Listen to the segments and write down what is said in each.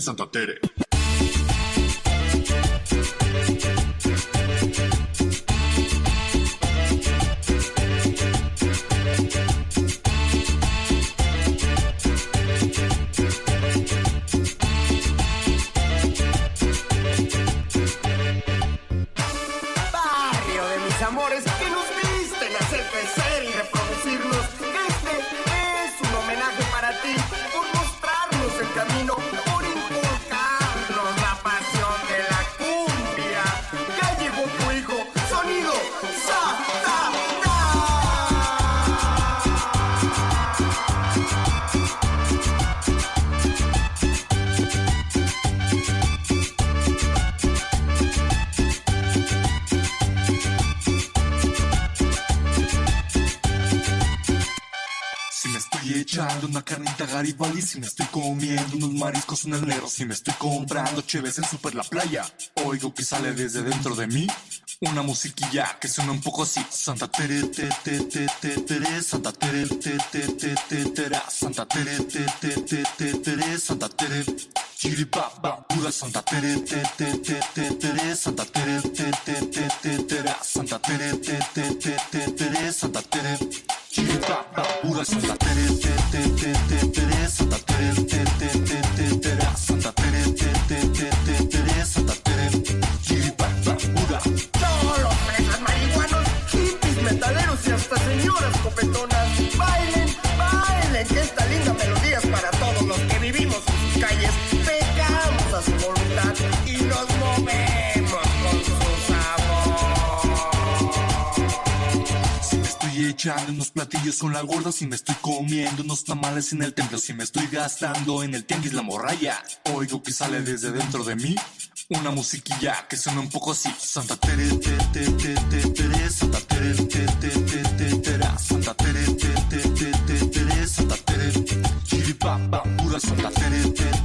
En Santa Tere. Amores Garibaldi, si me estoy comiendo unos mariscos en el negro, si me estoy comprando cheves en Super La Playa, oigo que sale desde dentro de mí una musiquilla que suena un poco así. Santa Tere, te, te, te, te, tere, Santa Tere, te, te, te, te, tera, Santa Tere, te, te, te, te, tere, Santa Tere. Chiripapa, pura Santa Tere, te, te, te, te, tere, Santa Tere, te, te, te, te, tera, Santa Tere, te, te, te, te, tere, Santa Tere. Pura Santa Tere, te, te, te, te, tere, Santa Tere, te, te, te, te, tera, Santa Tere, te, te, te, te, tere, Santa Tere. Echando unos platillos con la gorda, si me estoy comiendo unos tamales en el templo, si me estoy gastando en el tianguis la morralla, oigo que sale desde dentro de mí una musiquilla que suena un poco así. Santa Tere, te, te, te, te, tere, Santa Tere, te, te, te, te, tera, Santa Tere, te, te, te, te, tere, Santa Tere. Chiripapa, pura Santa Tere, te, te, te, te,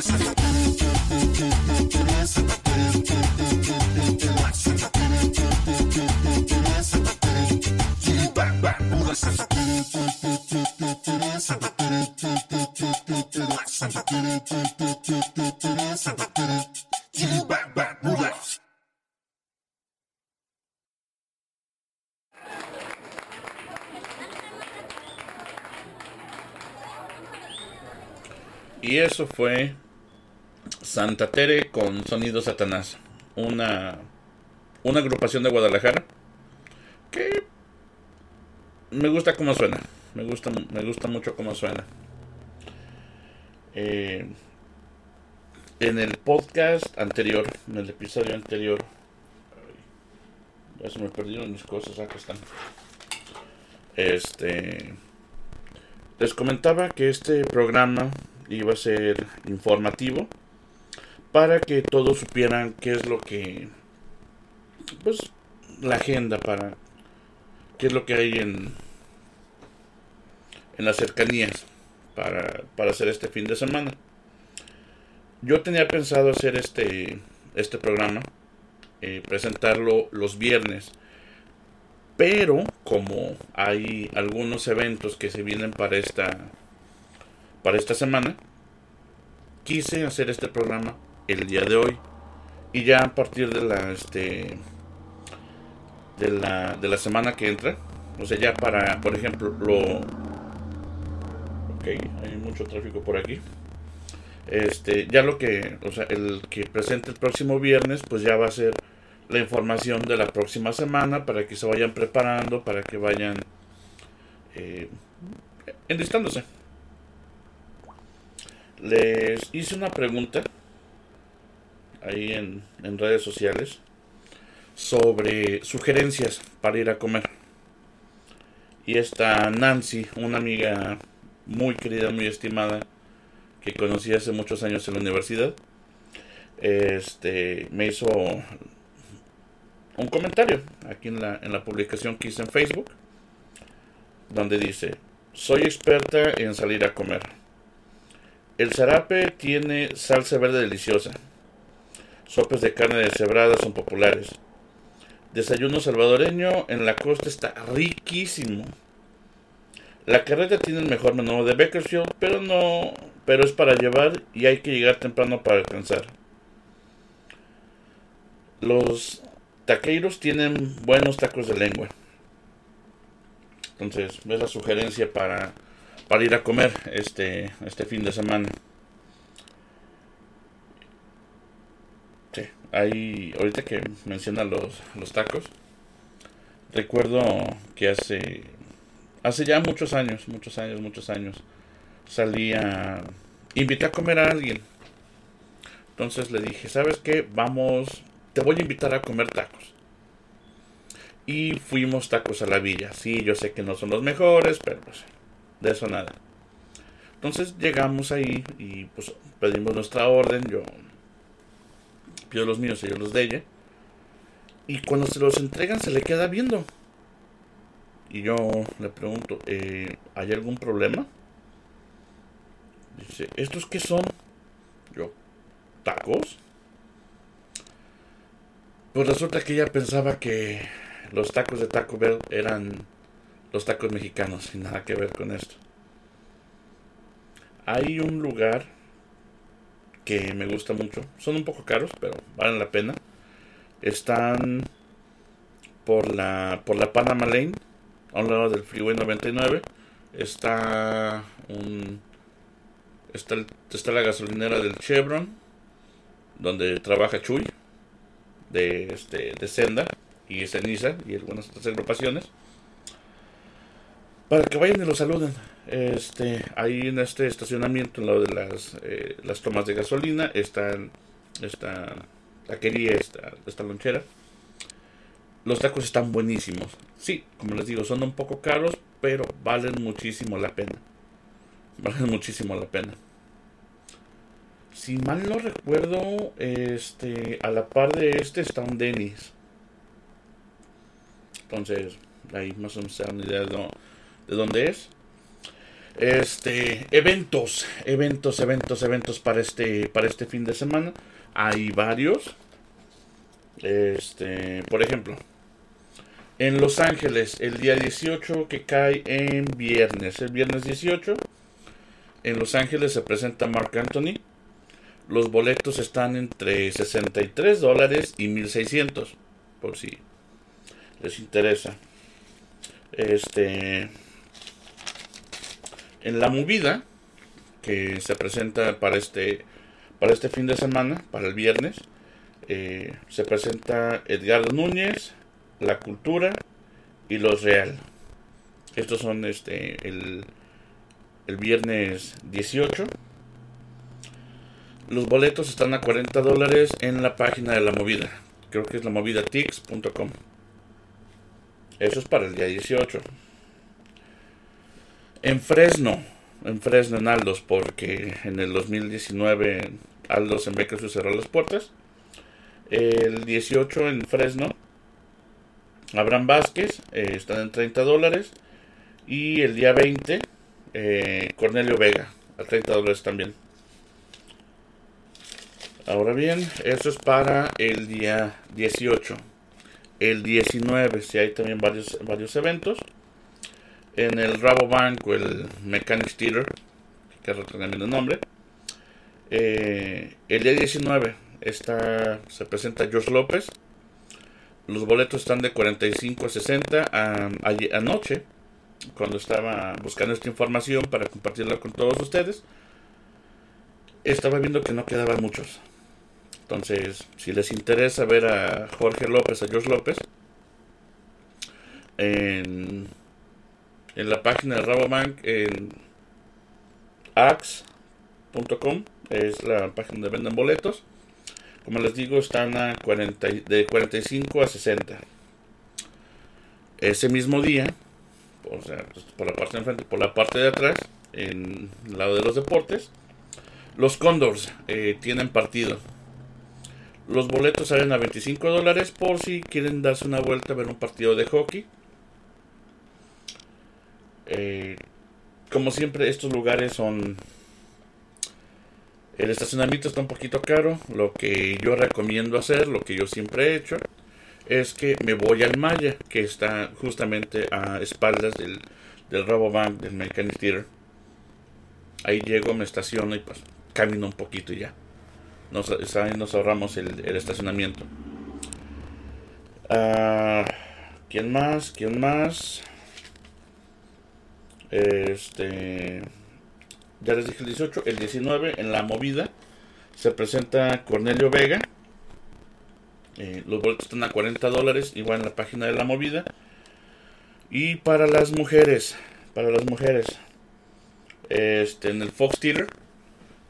Santa Y eso fue Santa Tere con Sonido Satanás. Una, una agrupación de Guadalajara que me gusta cómo suena. Me gusta, me gusta mucho cómo suena. Eh, en el podcast anterior, en el episodio anterior, ya se me perdieron mis cosas, acá están. Este, les comentaba que este programa iba a ser informativo para que todos supieran qué es lo que pues la agenda para qué es lo que hay en en las cercanías para, para hacer este fin de semana yo tenía pensado hacer este este programa eh, presentarlo los viernes pero como hay algunos eventos que se vienen para esta para esta semana, quise hacer este programa el día de hoy. Y ya a partir de la este de la, de la semana que entra, o sea, ya para, por ejemplo, lo Ok, hay mucho tráfico por aquí. Este, ya lo que, o sea, el que presente el próximo viernes, pues ya va a ser la información de la próxima semana para que se vayan preparando, para que vayan eh, enlistándose. Les hice una pregunta ahí en, en redes sociales sobre sugerencias para ir a comer. Y esta Nancy, una amiga muy querida, muy estimada, que conocí hace muchos años en la universidad, este, me hizo un comentario aquí en la, en la publicación que hice en Facebook, donde dice, soy experta en salir a comer. El zarape tiene salsa verde deliciosa. Sopes de carne deshebrada son populares. Desayuno salvadoreño en la costa está riquísimo. La carreta tiene el mejor menú de Bakersfield, pero no, pero es para llevar y hay que llegar temprano para alcanzar. Los taqueiros tienen buenos tacos de lengua. Entonces, es la sugerencia para, para ir a comer este, este fin de semana. Sí, ahí, ahorita que menciona los, los tacos, recuerdo que hace hace ya muchos años, muchos años, muchos años, salí a... Invité a comer a alguien. Entonces le dije, ¿sabes qué? Vamos, te voy a invitar a comer tacos. Y fuimos tacos a la villa. Sí, yo sé que no son los mejores, pero pues de eso nada. Entonces llegamos ahí y pues pedimos nuestra orden. Yo pido los míos y yo los de ella. Y cuando se los entregan se le queda viendo. Y yo le pregunto, eh, ¿hay algún problema? Dice, ¿estos qué son? Yo, ¿tacos? Pues resulta que ella pensaba que los tacos de Taco Bell eran los tacos mexicanos y nada que ver con esto. Hay un lugar que me gusta mucho. Son un poco caros, pero valen la pena. Están por la por la Panama Lane a un lado del Freeway 99 está un está, está la gasolinera del Chevron donde trabaja Chuy de este de Senda y Ceniza y algunas otras agrupaciones para que vayan y lo saluden este ahí en este estacionamiento en lado de las eh, las tomas de gasolina está esta taquería esta, esta lonchera los tacos están buenísimos. Sí, como les digo, son un poco caros, pero valen muchísimo la pena. Valen muchísimo la pena. Si mal no recuerdo, este, a la par de este está un Dennis. Entonces, ahí más o menos se dan idea de, de dónde es. Este, eventos, eventos, eventos, eventos para este, para este fin de semana. Hay varios. Este, por ejemplo, en Los Ángeles el día 18 que cae en viernes. El viernes 18 en Los Ángeles se presenta Mark Anthony. Los boletos están entre 63 dólares y 1600 por si les interesa. Este en la movida que se presenta para este para este fin de semana, para el viernes, eh, se presenta Edgardo Núñez, la cultura y los real. Estos son este el, el viernes 18. Los boletos están a 40 dólares en la página de la movida. Creo que es la movidatix.com. Eso es para el día 18. En Fresno, en Fresno en Aldos, porque en el 2019 Aldos en Bakersfield cerró las puertas. El 18 en Fresno Abraham Vázquez, eh, están en 30 dólares. Y el día 20, eh, Cornelio Vega, a 30 dólares también. Ahora bien, eso es para el día 18. El 19, si hay también varios, varios eventos. En el Rabobank o el Mechanics Theater, que cambiando el nombre. Eh, el día 19 está, se presenta George López. Los boletos están de 45 a 60. A, anoche, cuando estaba buscando esta información para compartirla con todos ustedes, estaba viendo que no quedaban muchos. Entonces, si les interesa ver a Jorge López, a George López, en, en la página de Rabobank, en ax.com, es la página donde venden boletos. Como les digo, están a 40, de 45 a 60. Ese mismo día, o sea, pues, por la parte de enfrente, por la parte de atrás, en el lado de los deportes, los Condors eh, tienen partido. Los boletos salen a 25 dólares por si quieren darse una vuelta a ver un partido de hockey. Eh, como siempre, estos lugares son... El estacionamiento está un poquito caro. Lo que yo recomiendo hacer, lo que yo siempre he hecho, es que me voy al Maya, que está justamente a espaldas del, del Rabobank, del Mechanic Theater. Ahí llego, me estaciono y pues camino un poquito y ya. Nos, nos ahorramos el, estacionamiento. Uh, ¿Quién más? ¿Quién más? Este. Ya les dije el 18. El 19, en la movida, se presenta Cornelio Vega. Eh, los boletos están a 40 dólares, igual en la página de la movida. Y para las mujeres, para las mujeres, este, en el Fox Theater,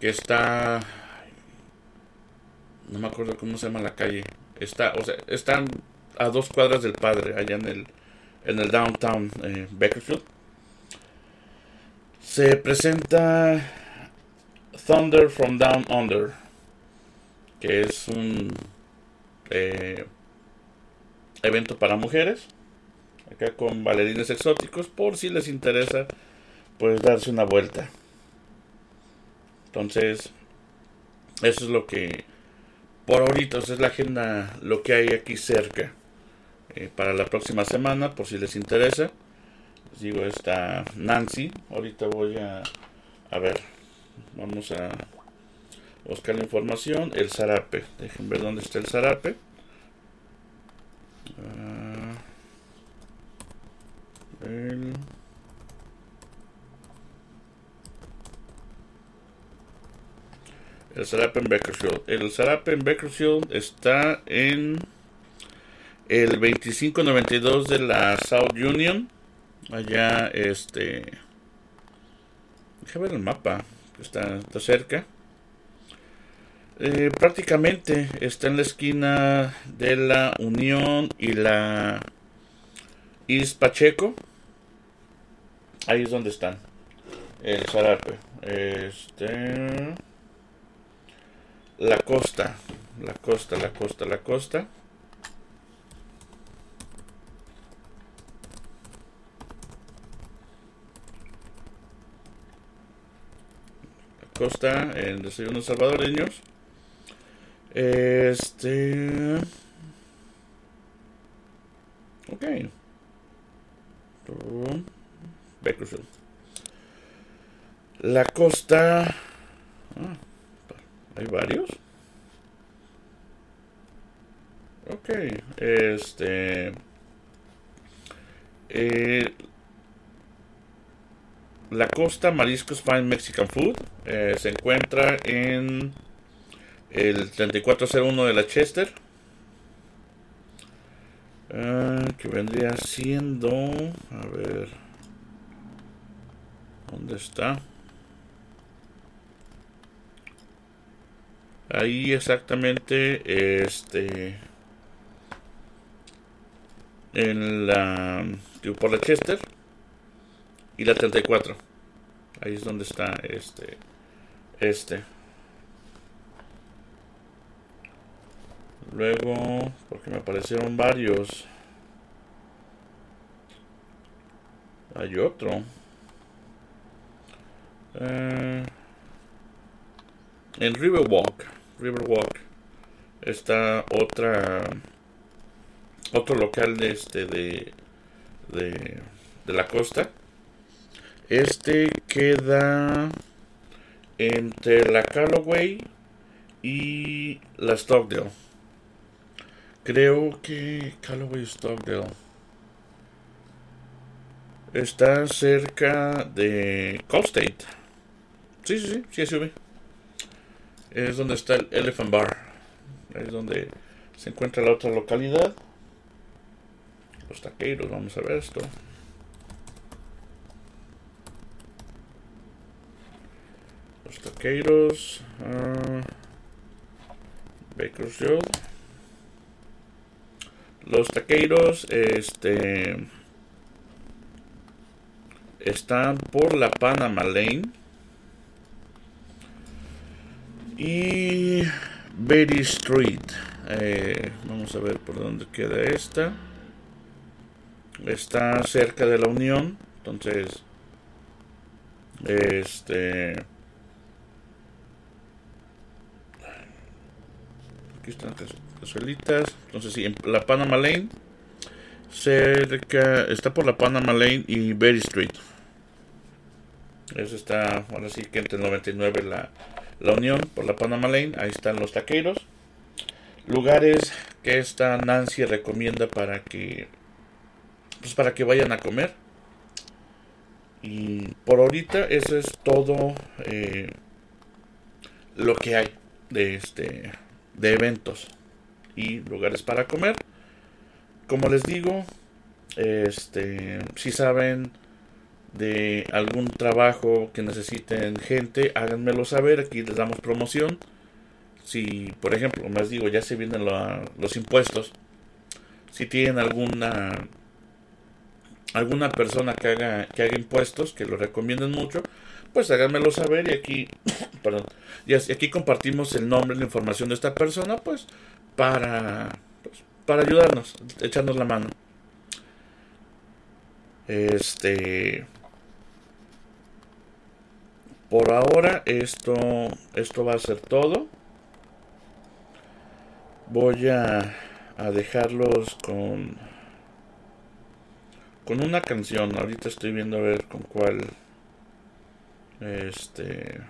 que está. No me acuerdo cómo se llama la calle. Está, o sea, están a dos cuadras del padre, allá en el, en el downtown eh, Bakersfield se presenta Thunder from Down Under, que es un eh, evento para mujeres, acá con bailarines exóticos, por si les interesa, pues darse una vuelta. Entonces, eso es lo que, por ahorita, es la agenda, lo que hay aquí cerca. Eh, para la próxima semana, por si les interesa digo, está Nancy. Ahorita voy a, a ver, vamos a buscar la información. El zarape, dejen ver dónde está el zarape. Ah, el, el zarape en Bakersfield. El zarape en Bakersfield está en el 2592 de la South Union allá este deja ver el mapa está, está cerca. Eh, prácticamente está en la esquina de la Unión y la East Pacheco. Ahí es donde están el Zarape este la costa la costa la costa la costa Costa en Desayunos Salvadoreños. Este. Ok. Bakersfield. La costa. Ah, hay varios. Ok. Este. Eh, la costa Mariscos Fine Mexican Food eh, se encuentra en el 3401 de la Chester. Ah, que vendría siendo. A ver. ¿Dónde está? Ahí exactamente. Este. En la. Por la Chester y la 34. Ahí es donde está este. Este. Luego, porque me aparecieron varios. Hay otro. Eh, en Riverwalk. Riverwalk. Está otra. Otro local de este de. De, de la costa este queda entre la Callaway y la Stockdale. Creo que Callaway Stockdale está cerca de Call State. Sí, sí, sí, sí, sube. Es donde está el Elephant Bar. Es donde se encuentra la otra localidad. Los taqueros, vamos a ver esto. Los taqueros. Uh, Bakersfield. Los taqueros, este. Están por la Panama Lane. Y Betty Street. Eh, vamos a ver por dónde queda esta. Está cerca de la Unión. Entonces. Este. Aquí están las casuelitas. Entonces, sí, en la Panama Lane. Cerca. Está por la Panama Lane y Berry Street. Eso está. Ahora sí que entre el 99 la, la Unión. Por la Panama Lane. Ahí están los taqueros. Lugares que esta Nancy recomienda para que. Pues para que vayan a comer. Y por ahorita eso es todo eh, lo que hay de este de eventos y lugares para comer. Como les digo, este si saben de algún trabajo que necesiten gente, háganmelo saber, aquí les damos promoción. Si, por ejemplo, más digo, ya se vienen lo, los impuestos, si tienen alguna alguna persona que haga, que haga impuestos, que lo recomienden mucho, pues háganmelo saber y aquí, y aquí compartimos el nombre la información de esta persona, pues para, pues, para ayudarnos, echarnos la mano. Este, por ahora esto, esto va a ser todo. Voy a, a dejarlos con con una canción. Ahorita estoy viendo a ver con cuál. Este.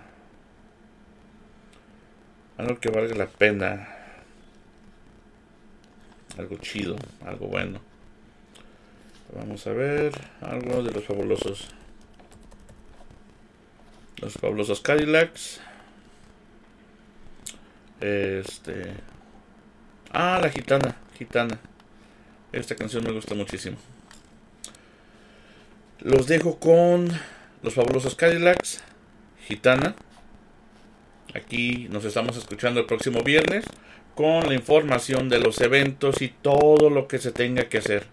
Algo que valga la pena. Algo chido, algo bueno. Vamos a ver. Algo de los fabulosos. Los fabulosos Cadillacs. Este. Ah, la gitana. Gitana. Esta canción me gusta muchísimo. Los dejo con los fabulosos Cadillacs, Gitana. Aquí nos estamos escuchando el próximo viernes con la información de los eventos y todo lo que se tenga que hacer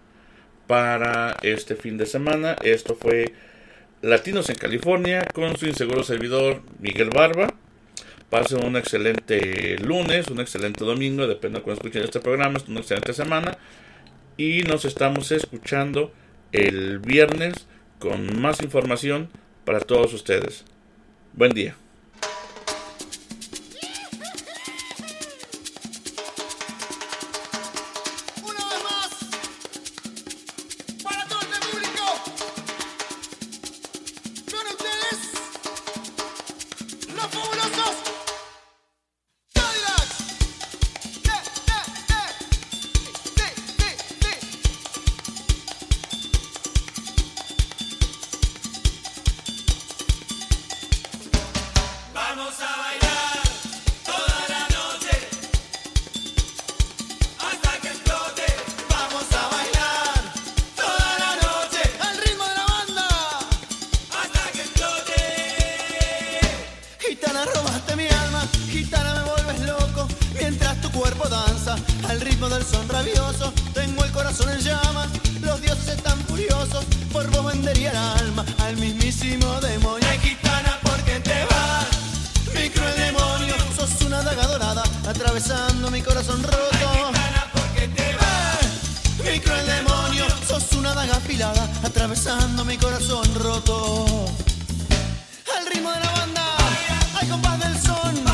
para este fin de semana. Esto fue Latinos en California con su inseguro servidor Miguel Barba. Pasen un excelente lunes, un excelente domingo, depende de cuando escuchen este programa, es una excelente semana. Y nos estamos escuchando el viernes con más información para todos ustedes. Buen día. Atravesando mi corazón roto. Al ritmo de la banda, al compás del son,